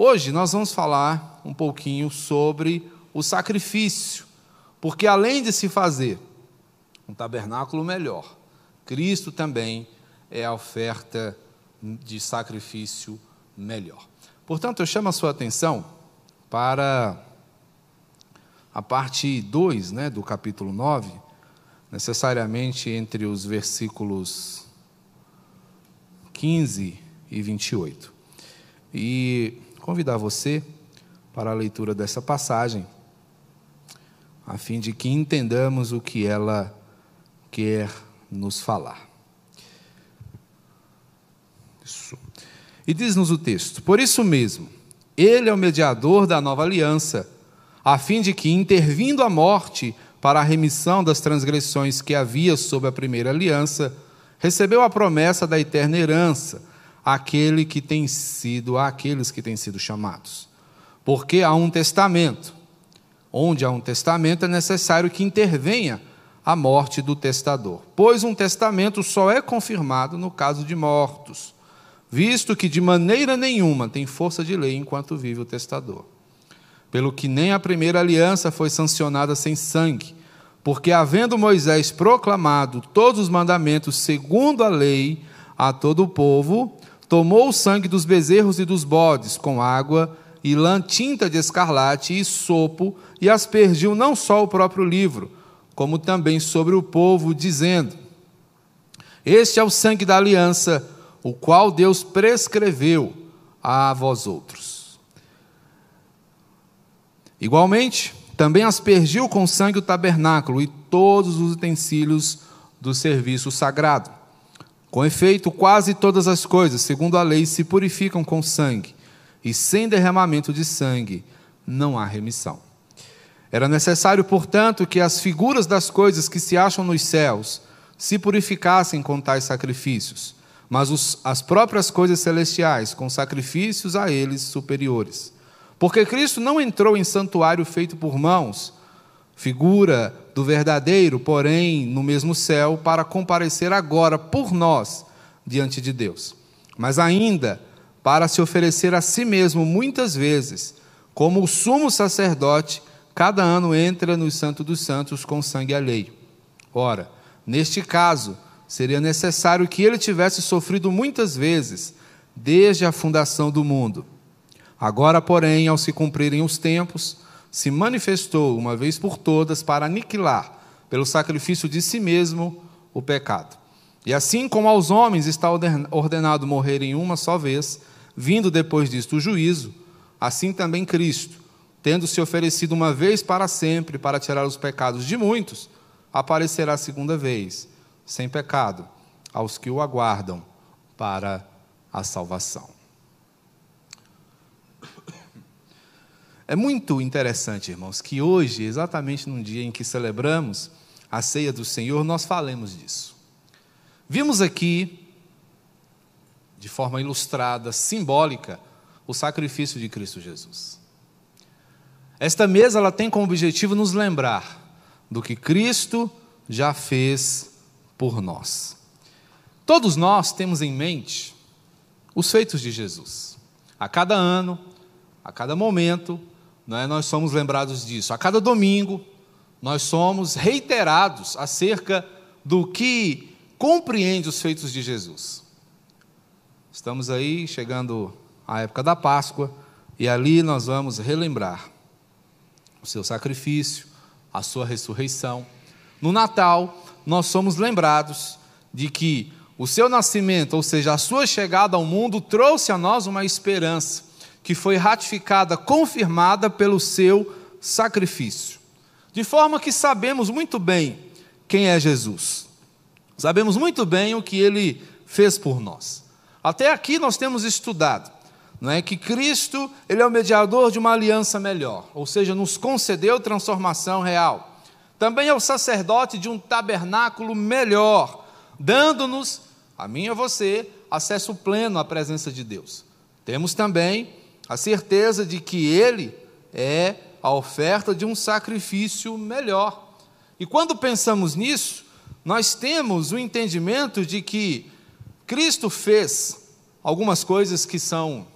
Hoje nós vamos falar um pouquinho sobre o sacrifício, porque além de se fazer um tabernáculo melhor, Cristo também é a oferta de sacrifício melhor. Portanto, eu chamo a sua atenção para a parte 2 né, do capítulo 9, necessariamente entre os versículos 15 e 28. E convidar você para a leitura dessa passagem, a fim de que entendamos o que ela quer nos falar. Isso. E diz-nos o texto: Por isso mesmo, ele é o mediador da nova aliança, a fim de que, intervindo a morte para a remissão das transgressões que havia sob a primeira aliança, recebeu a promessa da eterna herança àquele que tem sido àqueles que têm sido chamados. Porque há um testamento. Onde há um testamento é necessário que intervenha a morte do testador, pois um testamento só é confirmado no caso de mortos, visto que de maneira nenhuma tem força de lei enquanto vive o testador. Pelo que nem a primeira aliança foi sancionada sem sangue, porque, havendo Moisés proclamado todos os mandamentos segundo a lei a todo o povo, tomou o sangue dos bezerros e dos bodes com água e lã tinta de escarlate e sopo e aspergiu não só o próprio livro, como também sobre o povo, dizendo: Este é o sangue da aliança, o qual Deus prescreveu a vós outros. Igualmente, também aspergiu com sangue o tabernáculo e todos os utensílios do serviço sagrado. Com efeito, quase todas as coisas, segundo a lei, se purificam com sangue, e sem derramamento de sangue não há remissão. Era necessário, portanto, que as figuras das coisas que se acham nos céus se purificassem com tais sacrifícios, mas os, as próprias coisas celestiais com sacrifícios a eles superiores. Porque Cristo não entrou em santuário feito por mãos, figura do verdadeiro, porém no mesmo céu, para comparecer agora por nós diante de Deus. Mas ainda para se oferecer a si mesmo muitas vezes, como o sumo sacerdote, cada ano entra no Santo dos Santos com sangue alheio. Ora, neste caso, seria necessário que ele tivesse sofrido muitas vezes, desde a fundação do mundo Agora, porém, ao se cumprirem os tempos, se manifestou uma vez por todas para aniquilar, pelo sacrifício de si mesmo, o pecado. E assim como aos homens está ordenado morrerem uma só vez, vindo depois disto o juízo, assim também Cristo, tendo se oferecido uma vez para sempre para tirar os pecados de muitos, aparecerá segunda vez, sem pecado, aos que o aguardam para a salvação. É muito interessante, irmãos, que hoje, exatamente num dia em que celebramos a ceia do Senhor, nós falemos disso. Vimos aqui, de forma ilustrada, simbólica, o sacrifício de Cristo Jesus. Esta mesa ela tem como objetivo nos lembrar do que Cristo já fez por nós. Todos nós temos em mente os feitos de Jesus. A cada ano, a cada momento, é? nós somos lembrados disso. A cada domingo, nós somos reiterados acerca do que compreende os feitos de Jesus. Estamos aí chegando à época da Páscoa e ali nós vamos relembrar o seu sacrifício, a sua ressurreição. No Natal, nós somos lembrados de que o seu nascimento, ou seja, a sua chegada ao mundo, trouxe a nós uma esperança que foi ratificada, confirmada pelo seu sacrifício. De forma que sabemos muito bem quem é Jesus. Sabemos muito bem o que ele fez por nós. Até aqui nós temos estudado, não é que Cristo, ele é o mediador de uma aliança melhor, ou seja, nos concedeu transformação real. Também é o sacerdote de um tabernáculo melhor, dando-nos, a mim e a você, acesso pleno à presença de Deus. Temos também a certeza de que Ele é a oferta de um sacrifício melhor. E quando pensamos nisso, nós temos o entendimento de que Cristo fez algumas coisas que são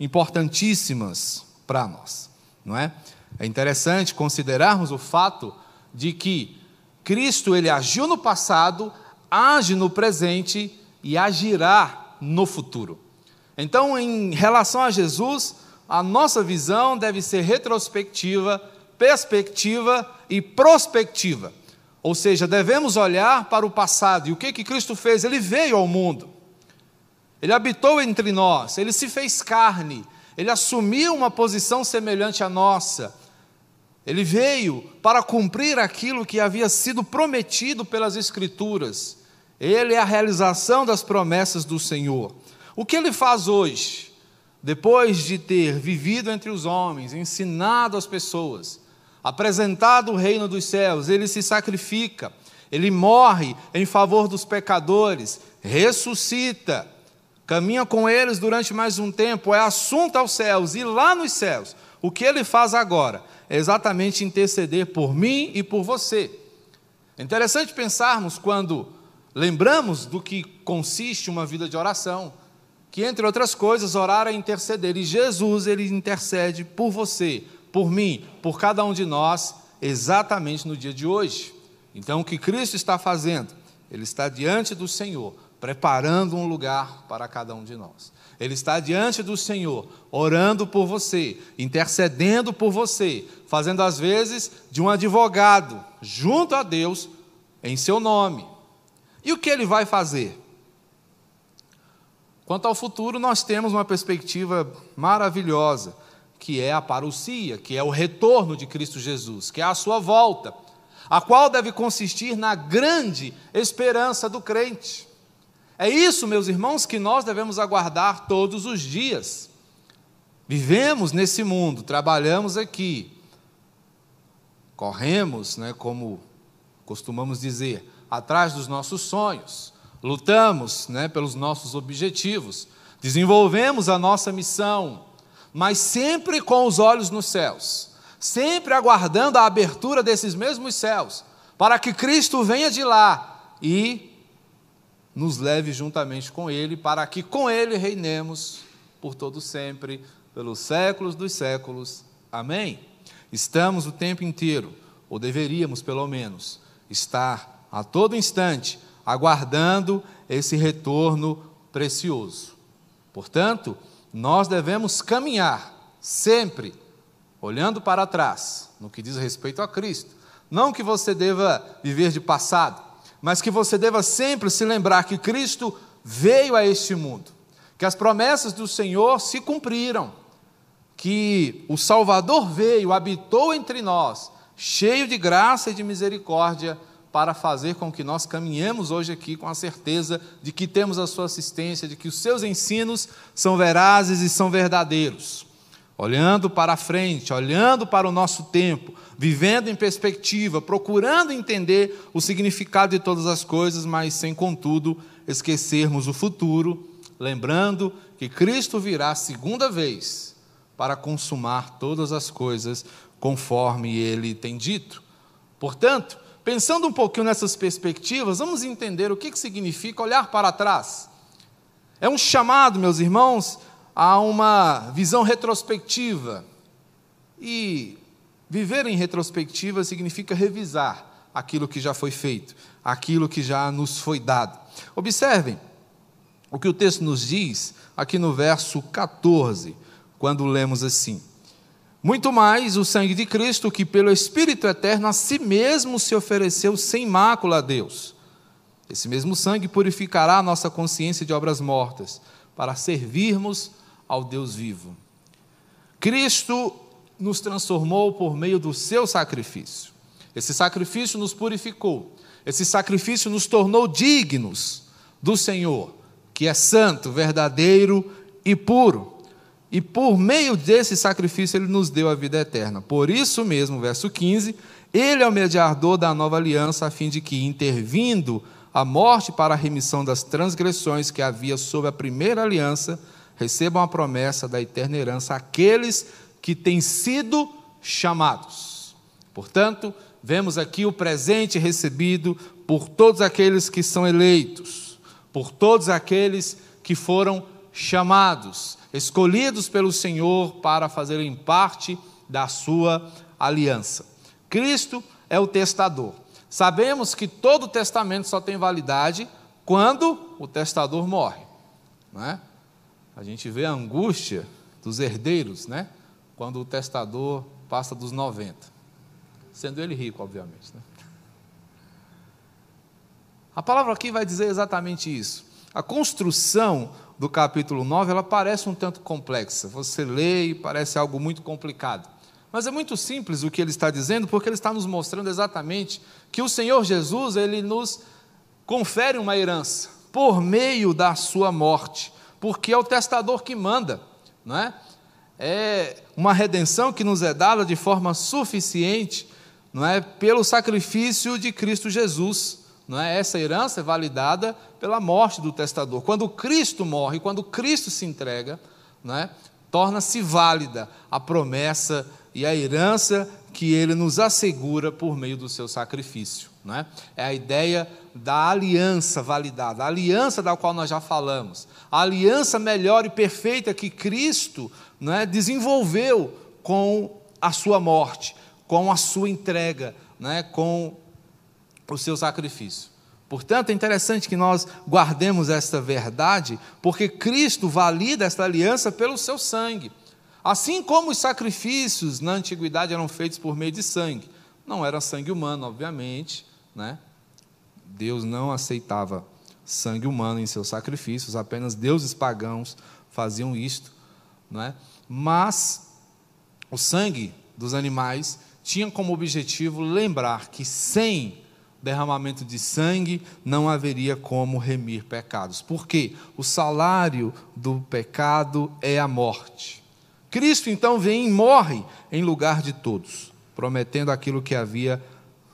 importantíssimas para nós, não é? É interessante considerarmos o fato de que Cristo ele agiu no passado, age no presente e agirá no futuro. Então, em relação a Jesus, a nossa visão deve ser retrospectiva, perspectiva e prospectiva. Ou seja, devemos olhar para o passado. E o que que Cristo fez? Ele veio ao mundo. Ele habitou entre nós, ele se fez carne, ele assumiu uma posição semelhante à nossa. Ele veio para cumprir aquilo que havia sido prometido pelas Escrituras. Ele é a realização das promessas do Senhor. O que ele faz hoje? Depois de ter vivido entre os homens, ensinado as pessoas, apresentado o reino dos céus, ele se sacrifica, ele morre em favor dos pecadores, ressuscita, caminha com eles durante mais um tempo, é assunto aos céus, e lá nos céus, o que ele faz agora é exatamente interceder por mim e por você. É interessante pensarmos quando lembramos do que consiste uma vida de oração, que entre outras coisas, orar é interceder, e Jesus ele intercede por você, por mim, por cada um de nós, exatamente no dia de hoje. Então, o que Cristo está fazendo? Ele está diante do Senhor, preparando um lugar para cada um de nós. Ele está diante do Senhor, orando por você, intercedendo por você, fazendo às vezes de um advogado junto a Deus em seu nome. E o que ele vai fazer? Quanto ao futuro, nós temos uma perspectiva maravilhosa que é a parousia, que é o retorno de Cristo Jesus, que é a sua volta, a qual deve consistir na grande esperança do crente. É isso, meus irmãos, que nós devemos aguardar todos os dias. Vivemos nesse mundo, trabalhamos aqui, corremos, né, como costumamos dizer, atrás dos nossos sonhos, lutamos né, pelos nossos objetivos, desenvolvemos a nossa missão, mas sempre com os olhos nos céus, sempre aguardando a abertura desses mesmos céus, para que Cristo venha de lá e nos leve juntamente com Ele, para que com Ele reinemos por todo sempre, pelos séculos dos séculos. Amém? Estamos o tempo inteiro, ou deveríamos pelo menos, estar a todo instante aguardando esse retorno precioso. Portanto, nós devemos caminhar sempre olhando para trás, no que diz respeito a Cristo. Não que você deva viver de passado, mas que você deva sempre se lembrar que Cristo veio a este mundo, que as promessas do Senhor se cumpriram, que o Salvador veio, habitou entre nós, cheio de graça e de misericórdia para fazer com que nós caminhemos hoje aqui com a certeza de que temos a sua assistência, de que os seus ensinos são verazes e são verdadeiros. Olhando para a frente, olhando para o nosso tempo, vivendo em perspectiva, procurando entender o significado de todas as coisas, mas sem, contudo, esquecermos o futuro, lembrando que Cristo virá segunda vez para consumar todas as coisas conforme ele tem dito. Portanto, Pensando um pouquinho nessas perspectivas, vamos entender o que, significa olhar para trás. É um chamado, meus irmãos, a uma visão retrospectiva. E viver em retrospectiva significa revisar aquilo que já foi feito, aquilo que já nos foi dado. Observem o que o texto nos diz aqui no verso 14, quando lemos assim: muito mais o sangue de Cristo, que pelo Espírito eterno a si mesmo se ofereceu sem mácula a Deus. Esse mesmo sangue purificará a nossa consciência de obras mortas, para servirmos ao Deus vivo. Cristo nos transformou por meio do seu sacrifício. Esse sacrifício nos purificou. Esse sacrifício nos tornou dignos do Senhor, que é santo, verdadeiro e puro. E por meio desse sacrifício ele nos deu a vida eterna. Por isso mesmo, verso 15, ele é o mediador da nova aliança, a fim de que, intervindo a morte para a remissão das transgressões que havia sob a primeira aliança, recebam a promessa da eterna herança aqueles que têm sido chamados. Portanto, vemos aqui o presente recebido por todos aqueles que são eleitos, por todos aqueles que foram chamados escolhidos pelo Senhor para fazerem parte da sua aliança. Cristo é o testador. Sabemos que todo testamento só tem validade quando o testador morre. Não é? A gente vê a angústia dos herdeiros, né? quando o testador passa dos 90. Sendo ele rico, obviamente. Né? A palavra aqui vai dizer exatamente isso. A construção do capítulo 9, ela parece um tanto complexa. Você lê e parece algo muito complicado. Mas é muito simples o que ele está dizendo, porque ele está nos mostrando exatamente que o Senhor Jesus, ele nos confere uma herança por meio da sua morte, porque é o testador que manda, não é? É uma redenção que nos é dada de forma suficiente, não é, pelo sacrifício de Cristo Jesus. Não é? Essa herança é validada pela morte do testador. Quando Cristo morre, quando Cristo se entrega, é? torna-se válida a promessa e a herança que ele nos assegura por meio do seu sacrifício. Não é? é a ideia da aliança validada, a aliança da qual nós já falamos, a aliança melhor e perfeita que Cristo não é, desenvolveu com a sua morte, com a sua entrega, é, com o seu sacrifício. Portanto, é interessante que nós guardemos esta verdade, porque Cristo valida esta aliança pelo seu sangue. Assim como os sacrifícios na antiguidade eram feitos por meio de sangue, não era sangue humano, obviamente, né? Deus não aceitava sangue humano em seus sacrifícios, apenas deuses pagãos faziam isto, não é? Mas o sangue dos animais tinha como objetivo lembrar que sem derramamento de sangue, não haveria como remir pecados. Porque o salário do pecado é a morte. Cristo então vem e morre em lugar de todos, prometendo aquilo que havia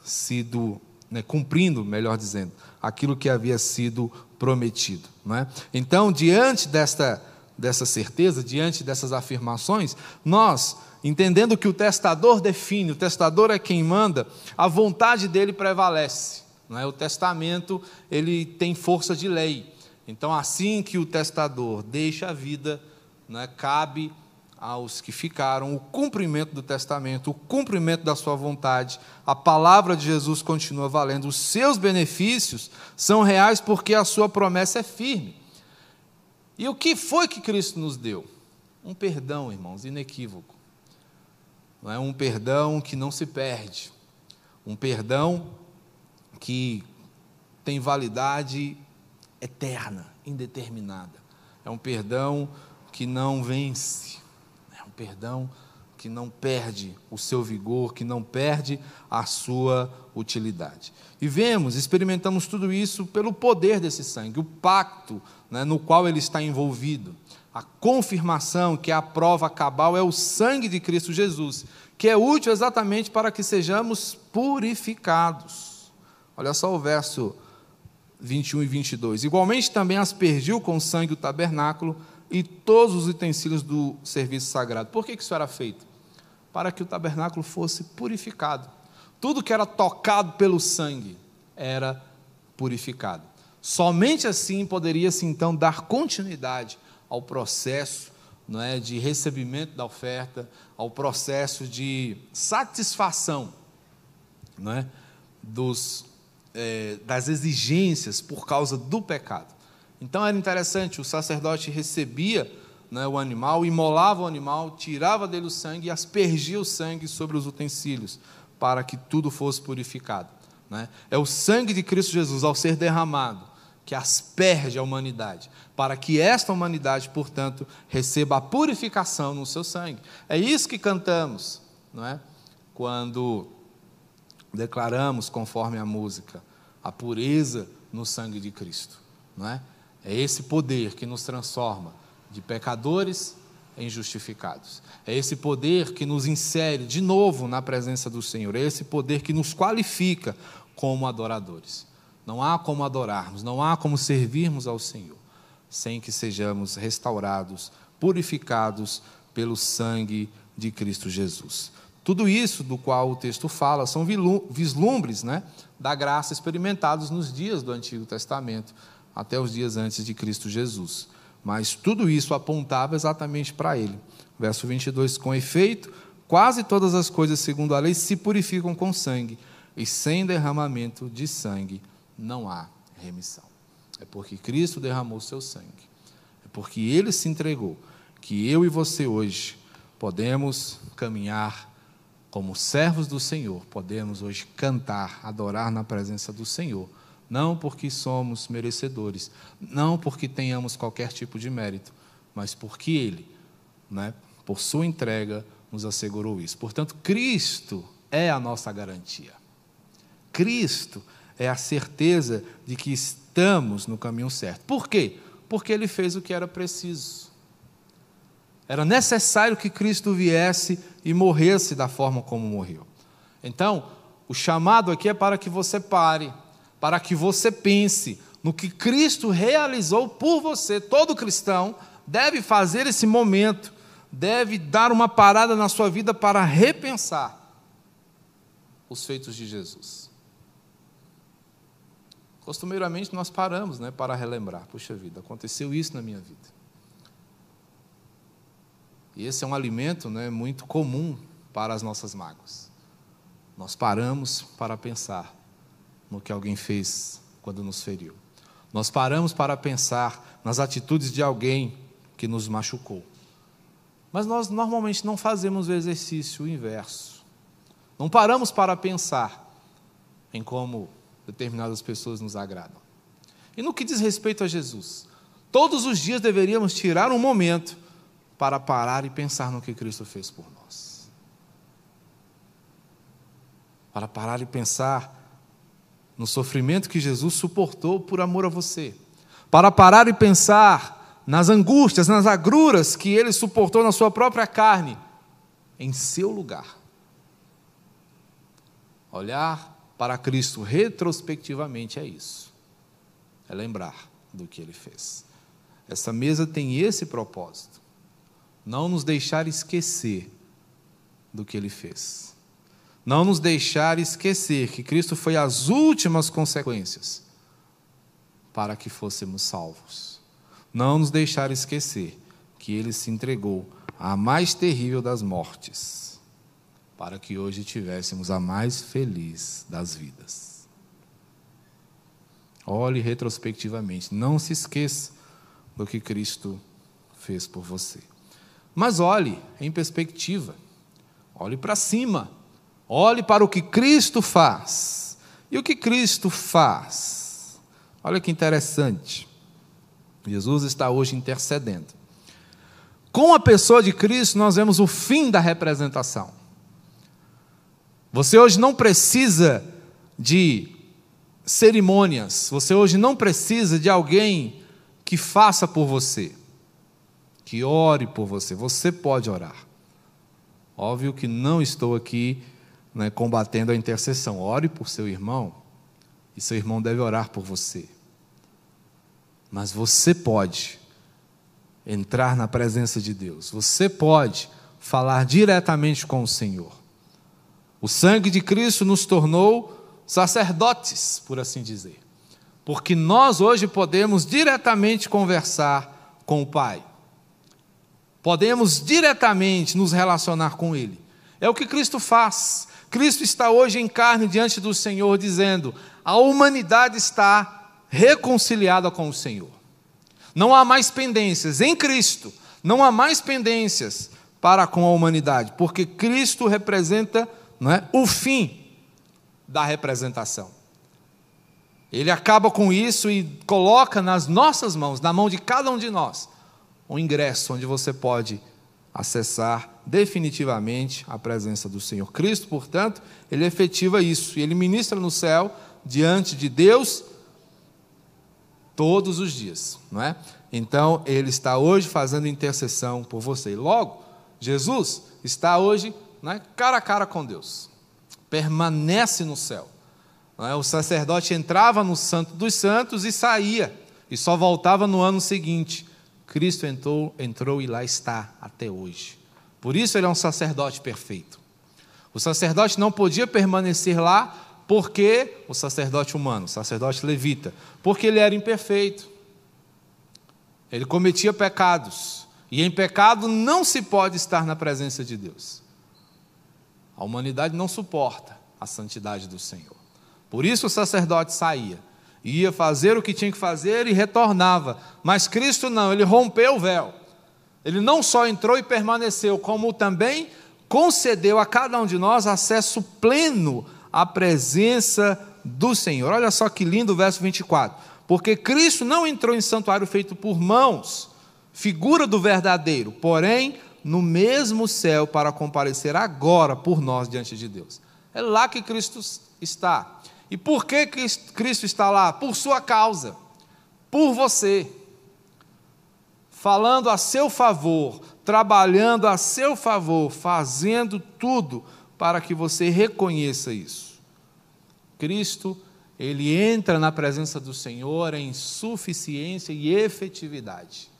sido, né, cumprindo, melhor dizendo, aquilo que havia sido prometido. Não é? Então, diante desta, dessa certeza, diante dessas afirmações, nós entendendo que o testador define, o testador é quem manda, a vontade dele prevalece. Não é? O testamento ele tem força de lei. Então, assim que o testador deixa a vida, não é? cabe aos que ficaram o cumprimento do testamento, o cumprimento da sua vontade. A palavra de Jesus continua valendo. Os seus benefícios são reais porque a sua promessa é firme. E o que foi que Cristo nos deu? Um perdão, irmãos, inequívoco não é um perdão que não se perde, um perdão que tem validade eterna, indeterminada. É um perdão que não vence, é um perdão que não perde o seu vigor, que não perde a sua utilidade. E vemos, experimentamos tudo isso pelo poder desse sangue, o pacto né, no qual ele está envolvido. A confirmação que a prova cabal é o sangue de Cristo Jesus, que é útil exatamente para que sejamos purificados. Olha só o verso 21 e 22. Igualmente também aspergiu com sangue o tabernáculo e todos os utensílios do serviço sagrado. Por que isso era feito? Para que o tabernáculo fosse purificado. Tudo que era tocado pelo sangue era purificado. Somente assim poderia-se então dar continuidade ao processo não é, de recebimento da oferta, ao processo de satisfação não é, dos, é, das exigências por causa do pecado. Então era interessante, o sacerdote recebia né, o animal, imolava o animal, tirava dele o sangue e aspergia o sangue sobre os utensílios, para que tudo fosse purificado. Né? É o sangue de Cristo Jesus, ao ser derramado, que asperge a humanidade, para que esta humanidade, portanto, receba a purificação no seu sangue. É isso que cantamos, não é? Quando declaramos, conforme a música, a pureza no sangue de Cristo, não é? É esse poder que nos transforma de pecadores em justificados. É esse poder que nos insere de novo na presença do Senhor. É esse poder que nos qualifica como adoradores. Não há como adorarmos, não há como servirmos ao Senhor sem que sejamos restaurados, purificados pelo sangue de Cristo Jesus. Tudo isso do qual o texto fala são vislumbres né, da graça experimentados nos dias do Antigo Testamento, até os dias antes de Cristo Jesus. mas tudo isso apontava exatamente para ele. Verso 22: Com efeito, quase todas as coisas, segundo a lei, se purificam com sangue, e sem derramamento de sangue não há remissão. É porque Cristo derramou seu sangue, é porque ele se entregou, que eu e você hoje podemos caminhar como servos do Senhor, podemos hoje cantar, adorar na presença do Senhor não porque somos merecedores, não porque tenhamos qualquer tipo de mérito, mas porque Ele, né, por Sua entrega, nos assegurou isso. Portanto, Cristo é a nossa garantia. Cristo é a certeza de que estamos no caminho certo. Por quê? Porque Ele fez o que era preciso. Era necessário que Cristo viesse e morresse da forma como morreu. Então, o chamado aqui é para que você pare para que você pense no que Cristo realizou por você. Todo cristão deve fazer esse momento, deve dar uma parada na sua vida para repensar os feitos de Jesus. Costumeiramente nós paramos né, para relembrar. Puxa vida, aconteceu isso na minha vida. E esse é um alimento né, muito comum para as nossas mágoas. Nós paramos para pensar no que alguém fez quando nos feriu. Nós paramos para pensar nas atitudes de alguém que nos machucou. Mas nós normalmente não fazemos o exercício inverso. Não paramos para pensar em como determinadas pessoas nos agradam. E no que diz respeito a Jesus, todos os dias deveríamos tirar um momento para parar e pensar no que Cristo fez por nós. Para parar e pensar no sofrimento que Jesus suportou por amor a você, para parar e pensar nas angústias, nas agruras que ele suportou na sua própria carne, em seu lugar. Olhar para Cristo retrospectivamente é isso, é lembrar do que ele fez. Essa mesa tem esse propósito, não nos deixar esquecer do que ele fez não nos deixar esquecer que Cristo foi as últimas consequências para que fôssemos salvos. Não nos deixar esquecer que ele se entregou à mais terrível das mortes, para que hoje tivéssemos a mais feliz das vidas. Olhe retrospectivamente, não se esqueça do que Cristo fez por você. Mas olhe em perspectiva, olhe para cima Olhe para o que Cristo faz. E o que Cristo faz? Olha que interessante. Jesus está hoje intercedendo. Com a pessoa de Cristo, nós vemos o fim da representação. Você hoje não precisa de cerimônias, você hoje não precisa de alguém que faça por você, que ore por você. Você pode orar. Óbvio que não estou aqui né, combatendo a intercessão. Ore por seu irmão, e seu irmão deve orar por você. Mas você pode entrar na presença de Deus, você pode falar diretamente com o Senhor. O sangue de Cristo nos tornou sacerdotes, por assim dizer, porque nós hoje podemos diretamente conversar com o Pai, podemos diretamente nos relacionar com Ele. É o que Cristo faz. Cristo está hoje em carne diante do Senhor, dizendo: a humanidade está reconciliada com o Senhor. Não há mais pendências em Cristo, não há mais pendências para com a humanidade, porque Cristo representa não é, o fim da representação. Ele acaba com isso e coloca nas nossas mãos, na mão de cada um de nós, um ingresso onde você pode acessar definitivamente a presença do Senhor. Cristo, portanto, ele efetiva isso, e ele ministra no céu diante de Deus todos os dias, não é? Então, ele está hoje fazendo intercessão por você. Logo, Jesus está hoje né, cara a cara com Deus, permanece no céu. É? O sacerdote entrava no Santo dos Santos e saía, e só voltava no ano seguinte. Cristo entrou, entrou e lá está até hoje. Por isso ele é um sacerdote perfeito. O sacerdote não podia permanecer lá porque o sacerdote humano, o sacerdote levita, porque ele era imperfeito. Ele cometia pecados. E em pecado não se pode estar na presença de Deus. A humanidade não suporta a santidade do Senhor. Por isso o sacerdote saía, ia fazer o que tinha que fazer e retornava. Mas Cristo não, ele rompeu o véu. Ele não só entrou e permaneceu, como também concedeu a cada um de nós acesso pleno à presença do Senhor. Olha só que lindo o verso 24. Porque Cristo não entrou em santuário feito por mãos, figura do verdadeiro, porém no mesmo céu para comparecer agora por nós diante de Deus. É lá que Cristo está. E por que Cristo está lá? Por sua causa, por você, falando a seu favor, trabalhando a seu favor, fazendo tudo para que você reconheça isso. Cristo, ele entra na presença do Senhor em suficiência e efetividade.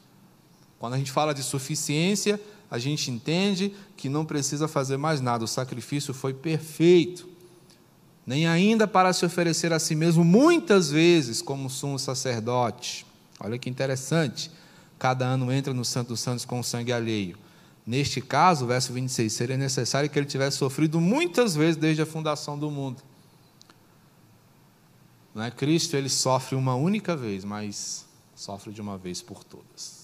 Quando a gente fala de suficiência, a gente entende que não precisa fazer mais nada, o sacrifício foi perfeito. Nem ainda para se oferecer a si mesmo, muitas vezes, como sumo sacerdote. Olha que interessante. Cada ano entra no Santo dos Santos com o sangue alheio. Neste caso, verso 26, seria necessário que ele tivesse sofrido muitas vezes desde a fundação do mundo. Não é? Cristo ele sofre uma única vez, mas sofre de uma vez por todas.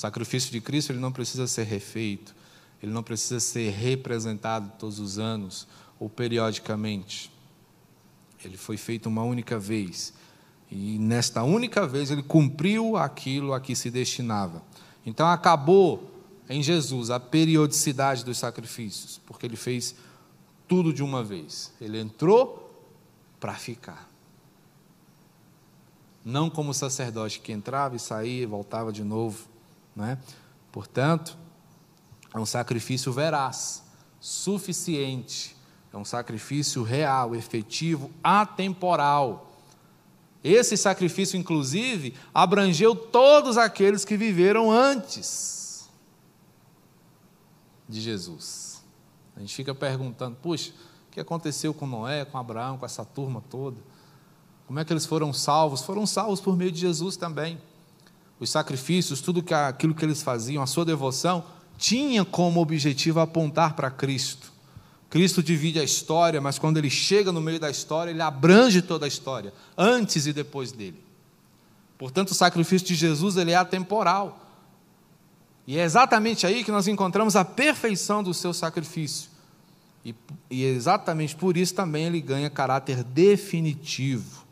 O sacrifício de Cristo ele não precisa ser refeito, ele não precisa ser representado todos os anos ou periodicamente. Ele foi feito uma única vez. E nesta única vez ele cumpriu aquilo a que se destinava. Então acabou em Jesus a periodicidade dos sacrifícios, porque ele fez tudo de uma vez. Ele entrou para ficar. Não como sacerdote que entrava e saía e voltava de novo. Né? Portanto, é um sacrifício veraz, suficiente, é um sacrifício real, efetivo, atemporal. Esse sacrifício, inclusive, abrangeu todos aqueles que viveram antes de Jesus. A gente fica perguntando, puxa, o que aconteceu com Noé, com Abraão, com essa turma toda? Como é que eles foram salvos? Foram salvos por meio de Jesus também os sacrifícios, tudo que, aquilo que eles faziam, a sua devoção, tinha como objetivo apontar para Cristo. Cristo divide a história, mas quando ele chega no meio da história, ele abrange toda a história, antes e depois dele. Portanto, o sacrifício de Jesus ele é atemporal. E é exatamente aí que nós encontramos a perfeição do seu sacrifício. E, e exatamente por isso também ele ganha caráter definitivo.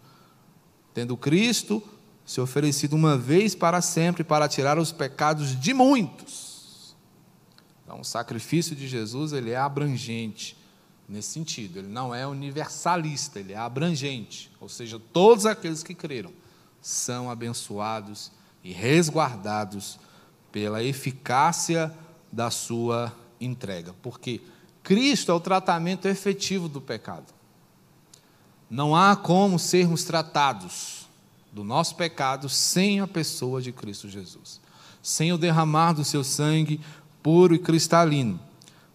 Tendo Cristo se oferecido uma vez para sempre para tirar os pecados de muitos. Então, o sacrifício de Jesus ele é abrangente nesse sentido. Ele não é universalista, ele é abrangente. Ou seja, todos aqueles que creram são abençoados e resguardados pela eficácia da sua entrega. Porque Cristo é o tratamento efetivo do pecado. Não há como sermos tratados do nosso pecado sem a pessoa de Cristo Jesus, sem o derramar do seu sangue puro e cristalino.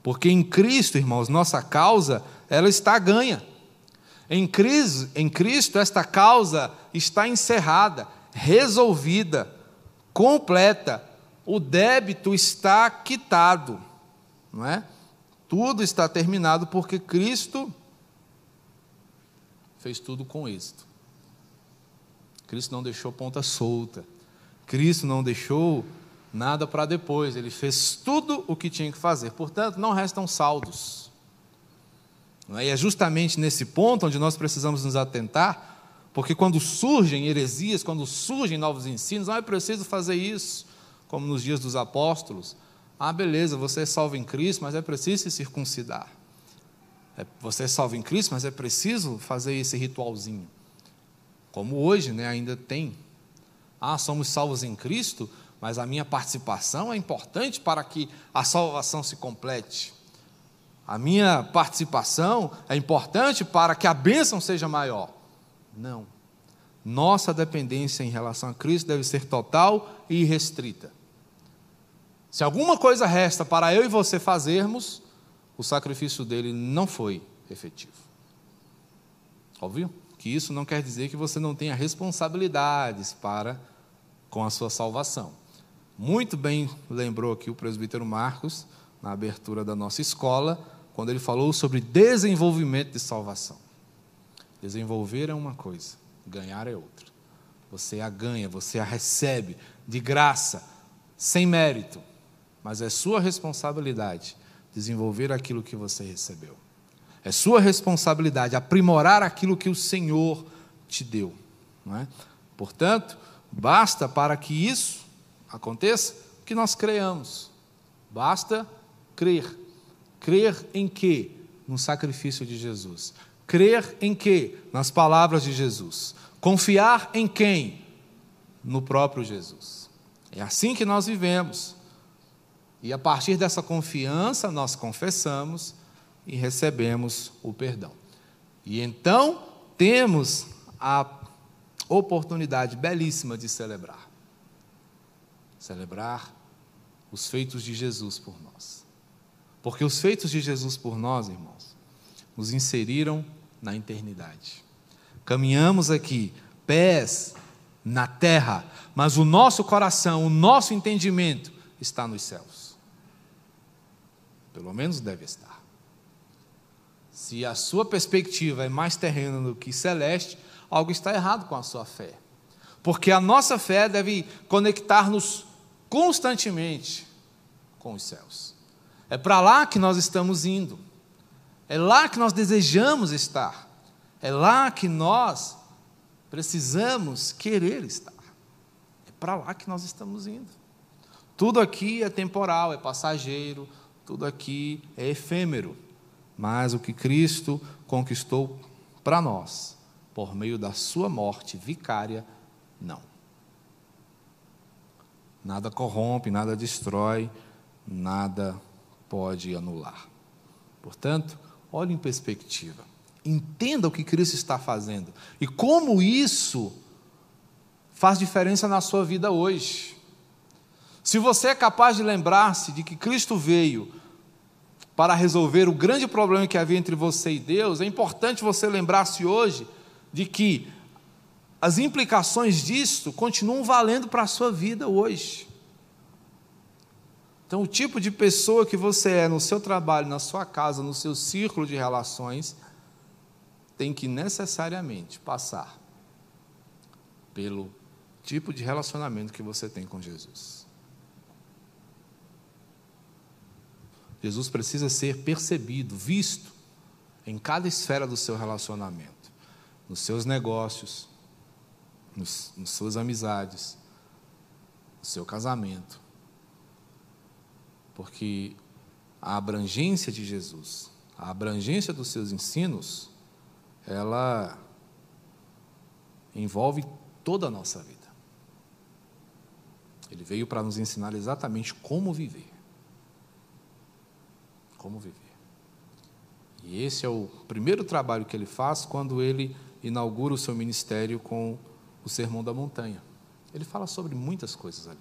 Porque em Cristo, irmãos, nossa causa, ela está ganha. Em Cristo, em Cristo esta causa está encerrada, resolvida, completa. O débito está quitado, não é? Tudo está terminado porque Cristo fez tudo com êxito. Cristo não deixou ponta solta. Cristo não deixou nada para depois. Ele fez tudo o que tinha que fazer. Portanto, não restam saldos. É? E é justamente nesse ponto onde nós precisamos nos atentar, porque quando surgem heresias, quando surgem novos ensinos, não é preciso fazer isso, como nos dias dos apóstolos. Ah, beleza, você é salvo em Cristo, mas é preciso se circuncidar. É, você é salvo em Cristo, mas é preciso fazer esse ritualzinho como hoje né, ainda tem. Ah, somos salvos em Cristo, mas a minha participação é importante para que a salvação se complete. A minha participação é importante para que a bênção seja maior. Não. Nossa dependência em relação a Cristo deve ser total e irrestrita. Se alguma coisa resta para eu e você fazermos, o sacrifício dele não foi efetivo. Ouviu? Que isso não quer dizer que você não tenha responsabilidades para com a sua salvação. Muito bem lembrou aqui o presbítero Marcos, na abertura da nossa escola, quando ele falou sobre desenvolvimento de salvação. Desenvolver é uma coisa, ganhar é outra. Você a ganha, você a recebe de graça, sem mérito, mas é sua responsabilidade desenvolver aquilo que você recebeu. É sua responsabilidade aprimorar aquilo que o Senhor te deu. Não é? Portanto, basta para que isso aconteça que nós creamos. Basta crer. Crer em quê? No sacrifício de Jesus. Crer em quê? Nas palavras de Jesus. Confiar em quem? No próprio Jesus. É assim que nós vivemos. E a partir dessa confiança, nós confessamos e recebemos o perdão. E então temos a oportunidade belíssima de celebrar. Celebrar os feitos de Jesus por nós. Porque os feitos de Jesus por nós, irmãos, nos inseriram na eternidade. Caminhamos aqui, pés na terra, mas o nosso coração, o nosso entendimento está nos céus. Pelo menos deve estar. Se a sua perspectiva é mais terrena do que celeste, algo está errado com a sua fé. Porque a nossa fé deve conectar-nos constantemente com os céus. É para lá que nós estamos indo. É lá que nós desejamos estar. É lá que nós precisamos querer estar. É para lá que nós estamos indo. Tudo aqui é temporal, é passageiro, tudo aqui é efêmero, mas o que Cristo conquistou para nós, por meio da sua morte vicária, não. Nada corrompe, nada destrói, nada pode anular. Portanto, olhe em perspectiva. Entenda o que Cristo está fazendo e como isso faz diferença na sua vida hoje. Se você é capaz de lembrar-se de que Cristo veio para resolver o grande problema que havia entre você e Deus, é importante você lembrar-se hoje de que as implicações disto continuam valendo para a sua vida hoje. Então, o tipo de pessoa que você é no seu trabalho, na sua casa, no seu círculo de relações, tem que necessariamente passar pelo tipo de relacionamento que você tem com Jesus. Jesus precisa ser percebido, visto em cada esfera do seu relacionamento, nos seus negócios, nos, nas suas amizades, no seu casamento. Porque a abrangência de Jesus, a abrangência dos seus ensinos, ela envolve toda a nossa vida. Ele veio para nos ensinar exatamente como viver como viver. E esse é o primeiro trabalho que ele faz quando ele inaugura o seu ministério com o Sermão da Montanha. Ele fala sobre muitas coisas ali.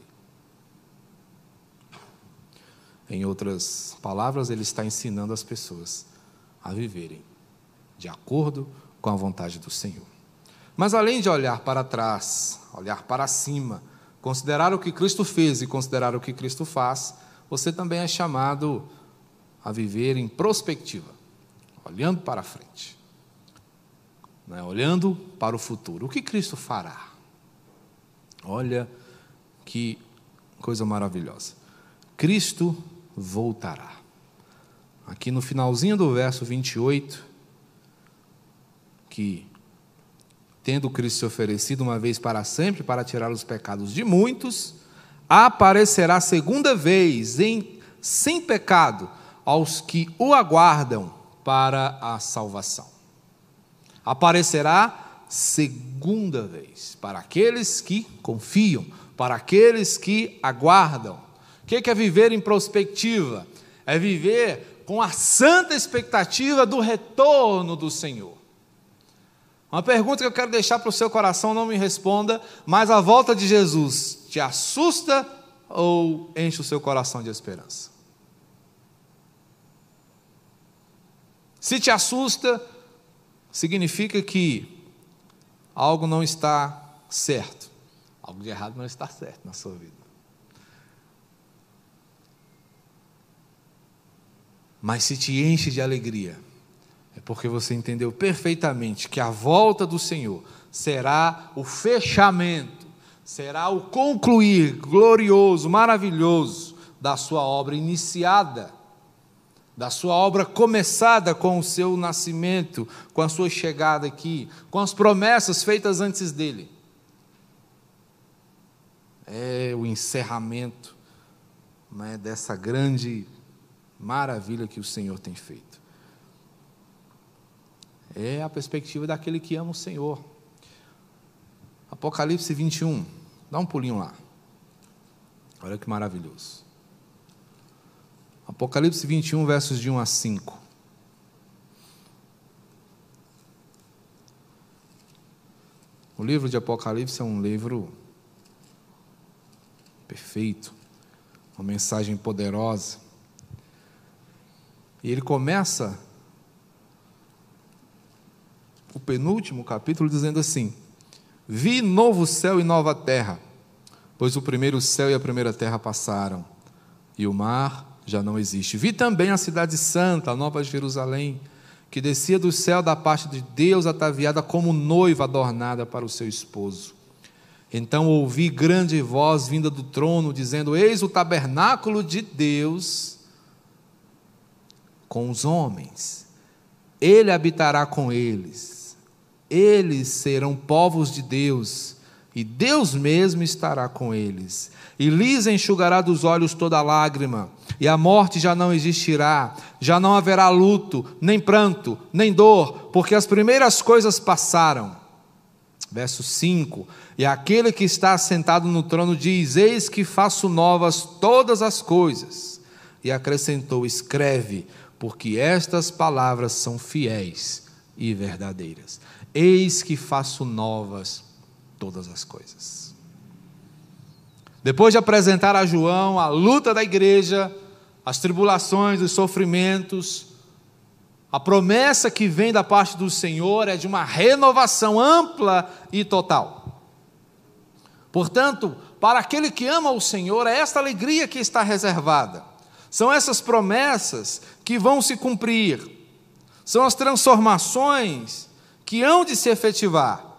Em outras palavras, ele está ensinando as pessoas a viverem de acordo com a vontade do Senhor. Mas além de olhar para trás, olhar para cima, considerar o que Cristo fez e considerar o que Cristo faz, você também é chamado a viver em prospectiva, olhando para frente, né? olhando para o futuro. O que Cristo fará? Olha que coisa maravilhosa. Cristo voltará. Aqui no finalzinho do verso 28, que tendo Cristo se oferecido uma vez para sempre para tirar os pecados de muitos, aparecerá segunda vez em sem pecado aos que o aguardam para a salvação. Aparecerá segunda vez para aqueles que confiam, para aqueles que aguardam. O que é viver em prospectiva? É viver com a santa expectativa do retorno do Senhor. Uma pergunta que eu quero deixar para o seu coração, não me responda, mas a volta de Jesus te assusta ou enche o seu coração de esperança? Se te assusta, significa que algo não está certo, Algo de errado não está certo na sua vida. Mas se te enche de alegria, é porque você entendeu perfeitamente que a volta do Senhor será o fechamento, será o concluir glorioso, maravilhoso da sua obra iniciada, da sua obra começada com o seu nascimento, com a sua chegada aqui, com as promessas feitas antes dele. É o encerramento né, dessa grande maravilha que o Senhor tem feito. É a perspectiva daquele que ama o Senhor. Apocalipse 21. Dá um pulinho lá. Olha que maravilhoso. Apocalipse 21, versos de 1 a 5. O livro de Apocalipse é um livro perfeito, uma mensagem poderosa. E ele começa o penúltimo capítulo dizendo assim: Vi novo céu e nova terra, pois o primeiro céu e a primeira terra passaram, e o mar já não existe. Vi também a cidade santa, a nova Jerusalém, que descia do céu da parte de Deus, ataviada como noiva adornada para o seu esposo. Então ouvi grande voz vinda do trono, dizendo: Eis o tabernáculo de Deus com os homens, ele habitará com eles, eles serão povos de Deus, e Deus mesmo estará com eles, e lhes enxugará dos olhos toda lágrima, e a morte já não existirá, já não haverá luto, nem pranto, nem dor, porque as primeiras coisas passaram. Verso 5: E aquele que está sentado no trono diz: Eis que faço novas todas as coisas. E acrescentou: Escreve, porque estas palavras são fiéis e verdadeiras. Eis que faço novas todas as coisas. Depois de apresentar a João a luta da igreja, as tribulações, os sofrimentos, a promessa que vem da parte do Senhor é de uma renovação ampla e total. Portanto, para aquele que ama o Senhor, é esta alegria que está reservada. São essas promessas que vão se cumprir, são as transformações que hão de se efetivar,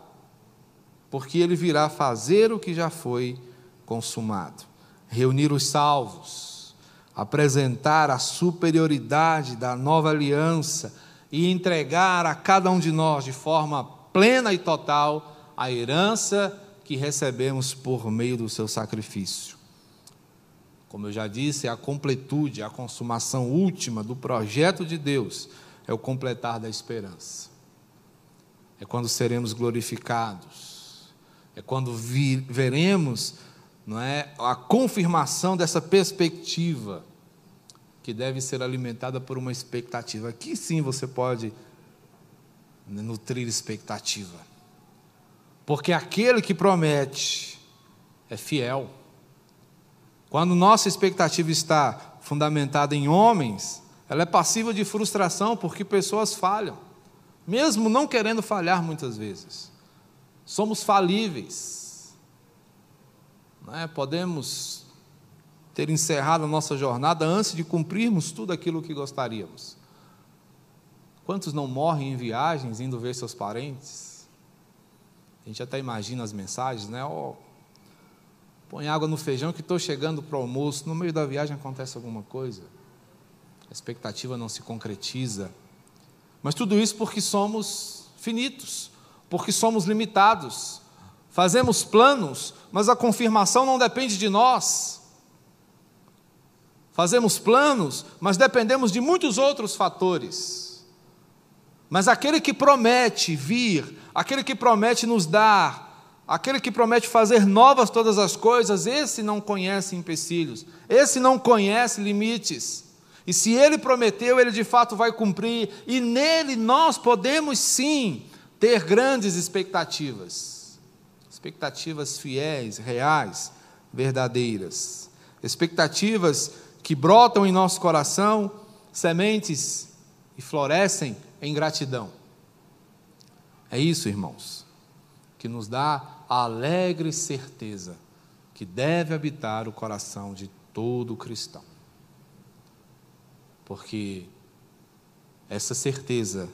porque Ele virá fazer o que já foi consumado reunir os salvos, apresentar a superioridade da nova aliança e entregar a cada um de nós de forma plena e total a herança que recebemos por meio do seu sacrifício. Como eu já disse, é a completude, a consumação última do projeto de Deus, é o completar da esperança. É quando seremos glorificados. É quando vi, veremos não é, a confirmação dessa perspectiva que deve ser alimentada por uma expectativa. Aqui sim você pode nutrir expectativa. Porque aquele que promete é fiel. Quando nossa expectativa está fundamentada em homens, ela é passiva de frustração porque pessoas falham, mesmo não querendo falhar muitas vezes. Somos falíveis. É? Podemos ter encerrado a nossa jornada antes de cumprirmos tudo aquilo que gostaríamos. Quantos não morrem em viagens indo ver seus parentes? A gente até imagina as mensagens, né? Oh, põe água no feijão que estou chegando para o almoço, no meio da viagem acontece alguma coisa, a expectativa não se concretiza. Mas tudo isso porque somos finitos, porque somos limitados. Fazemos planos, mas a confirmação não depende de nós. Fazemos planos, mas dependemos de muitos outros fatores. Mas aquele que promete vir, aquele que promete nos dar, Aquele que promete fazer novas todas as coisas, esse não conhece empecilhos, esse não conhece limites. E se ele prometeu, ele de fato vai cumprir, e nele nós podemos sim ter grandes expectativas. Expectativas fiéis, reais, verdadeiras. Expectativas que brotam em nosso coração, sementes e florescem em gratidão. É isso, irmãos, que nos dá a alegre certeza que deve habitar o coração de todo cristão. Porque essa certeza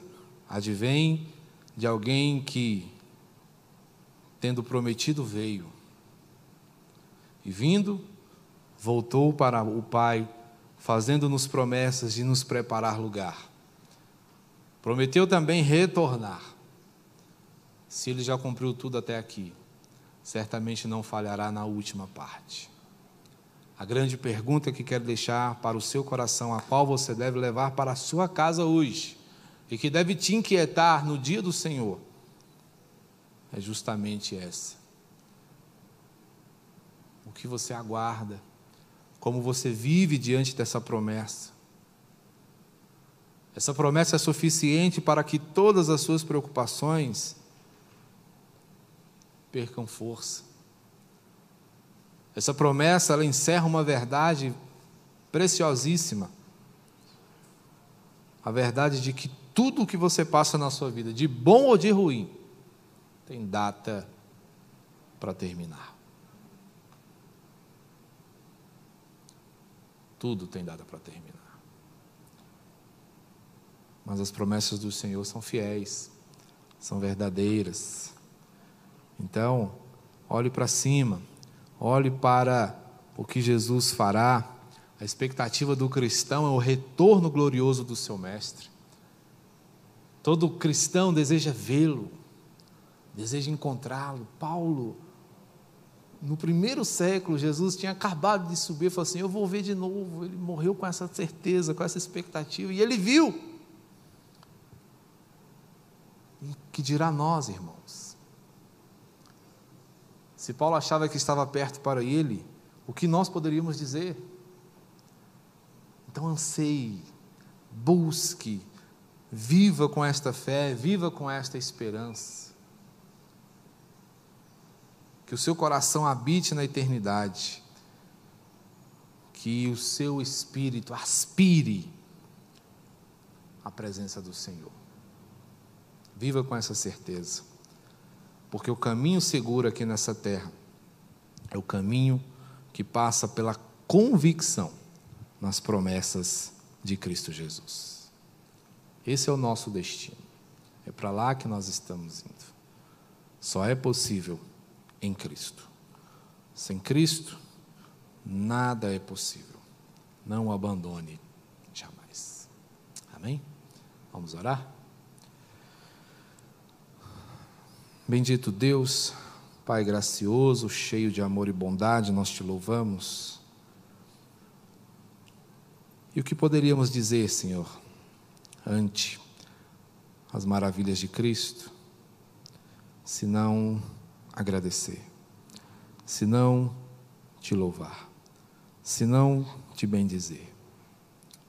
advém de alguém que, tendo prometido, veio. E vindo, voltou para o Pai, fazendo-nos promessas de nos preparar lugar. Prometeu também retornar. Se ele já cumpriu tudo até aqui, certamente não falhará na última parte. A grande pergunta que quero deixar para o seu coração, a qual você deve levar para a sua casa hoje, e que deve te inquietar no dia do Senhor, é justamente essa. O que você aguarda, como você vive diante dessa promessa. Essa promessa é suficiente para que todas as suas preocupações percam força. Essa promessa, ela encerra uma verdade preciosíssima. A verdade de que tudo o que você passa na sua vida, de bom ou de ruim, tem data para terminar. Tudo tem data para terminar. Mas as promessas do Senhor são fiéis, são verdadeiras. Então, olhe para cima, olhe para o que Jesus fará. A expectativa do cristão é o retorno glorioso do seu Mestre. Todo cristão deseja vê-lo, deseja encontrá-lo. Paulo, no primeiro século, Jesus tinha acabado de subir falou assim: Eu vou ver de novo. Ele morreu com essa certeza, com essa expectativa, e ele viu. E que dirá nós, irmãos? Se Paulo achava que estava perto para ele, o que nós poderíamos dizer? Então anseie, busque, viva com esta fé, viva com esta esperança. Que o seu coração habite na eternidade, que o seu espírito aspire a presença do Senhor. Viva com essa certeza. Porque o caminho seguro aqui nessa terra é o caminho que passa pela convicção nas promessas de Cristo Jesus. Esse é o nosso destino. É para lá que nós estamos indo. Só é possível em Cristo. Sem Cristo, nada é possível. Não o abandone jamais. Amém? Vamos orar? Bendito Deus, Pai gracioso, cheio de amor e bondade, nós te louvamos. E o que poderíamos dizer, Senhor, ante as maravilhas de Cristo, se não agradecer, se não te louvar, se não te bendizer?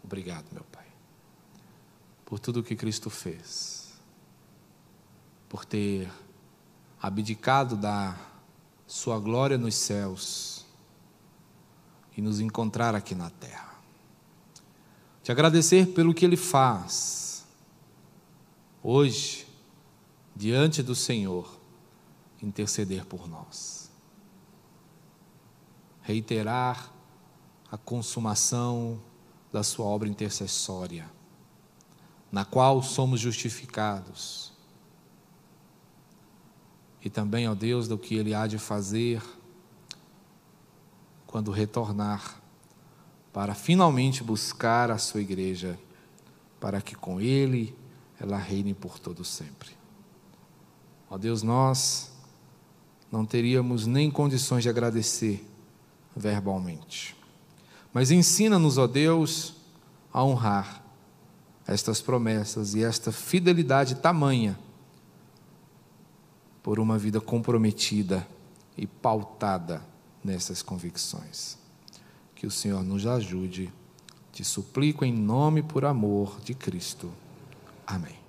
Obrigado, meu Pai, por tudo que Cristo fez, por ter abdicado da sua glória nos céus e nos encontrar aqui na terra. Te agradecer pelo que Ele faz hoje, diante do Senhor, interceder por nós. Reiterar a consumação da Sua obra intercessória, na qual somos justificados e também, ó Deus, do que Ele há de fazer quando retornar, para finalmente buscar a Sua igreja, para que com Ele ela reine por todo sempre. Ó Deus, nós não teríamos nem condições de agradecer verbalmente. Mas ensina-nos, ó Deus, a honrar estas promessas e esta fidelidade tamanha por uma vida comprometida e pautada nessas convicções. Que o Senhor nos ajude. Te suplico em nome por amor de Cristo. Amém.